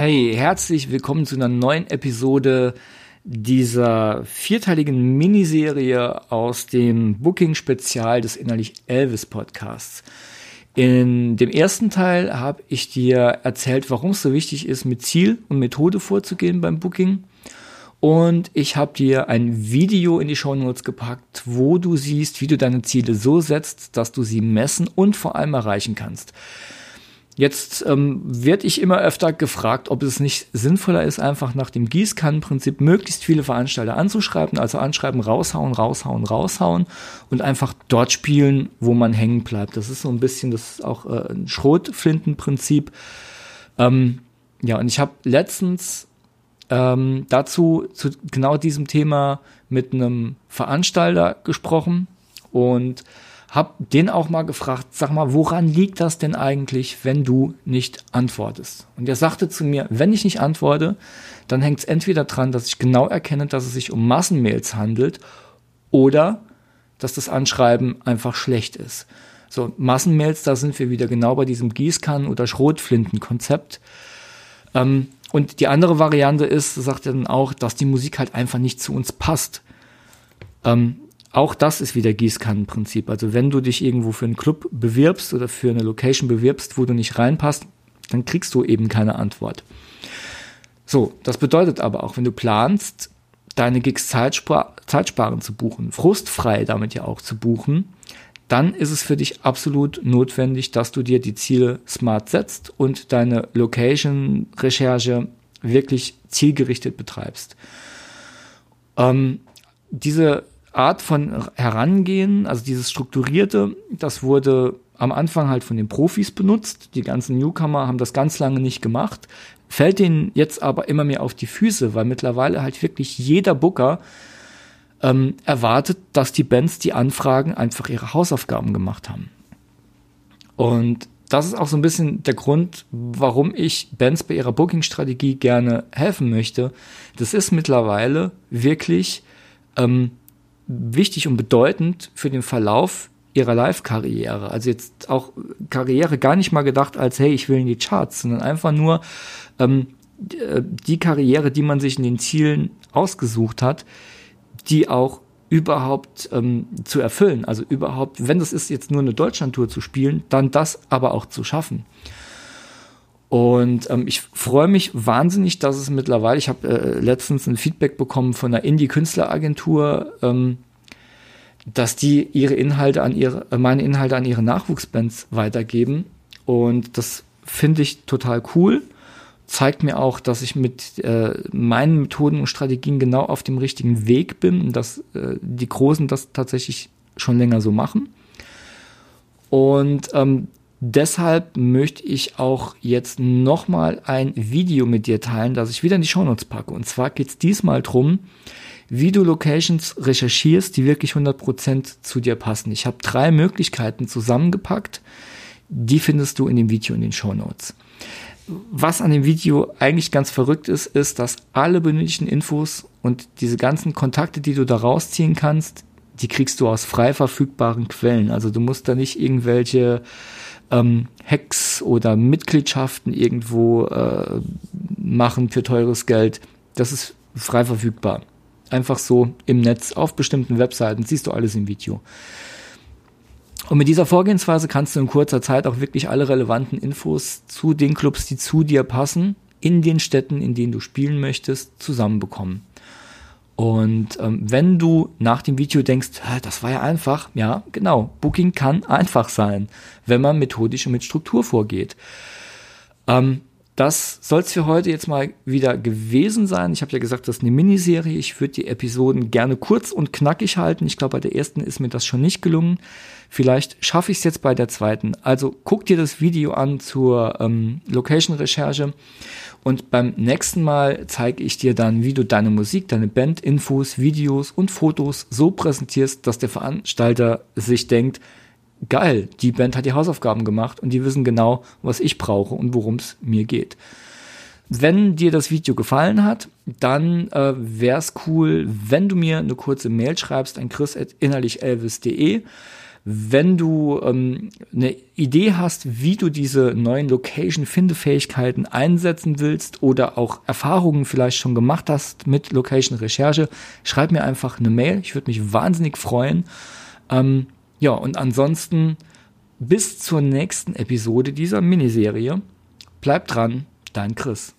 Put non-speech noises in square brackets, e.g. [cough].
Hey, herzlich willkommen zu einer neuen Episode dieser vierteiligen Miniserie aus dem Booking-Spezial des Innerlich Elvis Podcasts. In dem ersten Teil habe ich dir erzählt, warum es so wichtig ist, mit Ziel und Methode vorzugehen beim Booking. Und ich habe dir ein Video in die Show Notes gepackt, wo du siehst, wie du deine Ziele so setzt, dass du sie messen und vor allem erreichen kannst. Jetzt ähm, werde ich immer öfter gefragt, ob es nicht sinnvoller ist, einfach nach dem Gießkannenprinzip möglichst viele Veranstalter anzuschreiben, also anschreiben, raushauen, raushauen, raushauen und einfach dort spielen, wo man hängen bleibt. Das ist so ein bisschen das auch äh, ein Schrotflintenprinzip. Ähm, ja, und ich habe letztens ähm, dazu zu genau diesem Thema mit einem Veranstalter gesprochen und hab den auch mal gefragt, sag mal, woran liegt das denn eigentlich, wenn du nicht antwortest? Und er sagte zu mir, wenn ich nicht antworte, dann hängt es entweder dran, dass ich genau erkenne, dass es sich um Massenmails handelt oder dass das Anschreiben einfach schlecht ist. So, Massenmails, da sind wir wieder genau bei diesem Gießkannen- oder Schrotflinten-Konzept. Ähm, und die andere Variante ist, sagt er dann auch, dass die Musik halt einfach nicht zu uns passt. Ähm, auch das ist wieder Gießkannenprinzip. Also wenn du dich irgendwo für einen Club bewirbst oder für eine Location bewirbst, wo du nicht reinpasst, dann kriegst du eben keine Antwort. So, das bedeutet aber auch, wenn du planst, deine Gigs zeitspar zeitsparend zu buchen, frustfrei damit ja auch zu buchen, dann ist es für dich absolut notwendig, dass du dir die Ziele smart setzt und deine Location-Recherche wirklich zielgerichtet betreibst. Ähm, diese Art von Herangehen, also dieses Strukturierte, das wurde am Anfang halt von den Profis benutzt. Die ganzen Newcomer haben das ganz lange nicht gemacht. Fällt denen jetzt aber immer mehr auf die Füße, weil mittlerweile halt wirklich jeder Booker ähm, erwartet, dass die Bands die Anfragen einfach ihre Hausaufgaben gemacht haben. Und das ist auch so ein bisschen der Grund, warum ich Bands bei ihrer Booking-Strategie gerne helfen möchte. Das ist mittlerweile wirklich ähm, wichtig und bedeutend für den Verlauf ihrer Live-Karriere. Also jetzt auch Karriere gar nicht mal gedacht als, hey, ich will in die Charts, sondern einfach nur ähm, äh, die Karriere, die man sich in den Zielen ausgesucht hat, die auch überhaupt ähm, zu erfüllen. Also überhaupt, wenn das ist, jetzt nur eine Deutschlandtour zu spielen, dann das aber auch zu schaffen. Und ähm, ich freue mich wahnsinnig, dass es mittlerweile, ich habe äh, letztens ein Feedback bekommen von einer Indie-Künstleragentur, ähm, dass die ihre Inhalte an ihre, äh, meine Inhalte an ihre Nachwuchsbands weitergeben. Und das finde ich total cool. Zeigt mir auch, dass ich mit äh, meinen Methoden und Strategien genau auf dem richtigen Weg bin und dass äh, die Großen das tatsächlich schon länger so machen. Und ähm, Deshalb möchte ich auch jetzt nochmal ein Video mit dir teilen, das ich wieder in die Shownotes packe. Und zwar geht es diesmal drum, wie du Locations recherchierst, die wirklich 100% zu dir passen. Ich habe drei Möglichkeiten zusammengepackt. Die findest du in dem Video in den Shownotes. Was an dem Video eigentlich ganz verrückt ist, ist, dass alle benötigten Infos und diese ganzen Kontakte, die du da rausziehen kannst, die kriegst du aus frei verfügbaren Quellen. Also du musst da nicht irgendwelche ähm, Hacks oder Mitgliedschaften irgendwo äh, machen für teures Geld. Das ist frei verfügbar. Einfach so im Netz auf bestimmten Webseiten siehst du alles im Video. Und mit dieser Vorgehensweise kannst du in kurzer Zeit auch wirklich alle relevanten Infos zu den Clubs, die zu dir passen, in den Städten, in denen du spielen möchtest, zusammenbekommen. Und ähm, wenn du nach dem Video denkst, das war ja einfach, ja, genau, Booking kann [laughs] einfach sein, wenn man methodisch und mit Struktur vorgeht. Ähm, das soll es für heute jetzt mal wieder gewesen sein. Ich habe ja gesagt, das ist eine Miniserie. Ich würde die Episoden gerne kurz und knackig halten. Ich glaube, bei der ersten ist mir das schon nicht gelungen. Vielleicht schaffe ich es jetzt bei der zweiten. Also guck dir das Video an zur ähm, Location-Recherche. Und beim nächsten Mal zeige ich dir dann, wie du deine Musik, deine Band, Infos, Videos und Fotos so präsentierst, dass der Veranstalter sich denkt, geil, die Band hat die Hausaufgaben gemacht und die wissen genau, was ich brauche und worum es mir geht. Wenn dir das Video gefallen hat, dann äh, wäre es cool, wenn du mir eine kurze Mail schreibst an chris.innerlichelvis.de Wenn du ähm, eine Idee hast, wie du diese neuen Location-Findefähigkeiten einsetzen willst oder auch Erfahrungen vielleicht schon gemacht hast mit Location-Recherche, schreib mir einfach eine Mail. Ich würde mich wahnsinnig freuen. Ähm, ja, und ansonsten bis zur nächsten Episode dieser Miniserie. Bleib dran, dein Chris.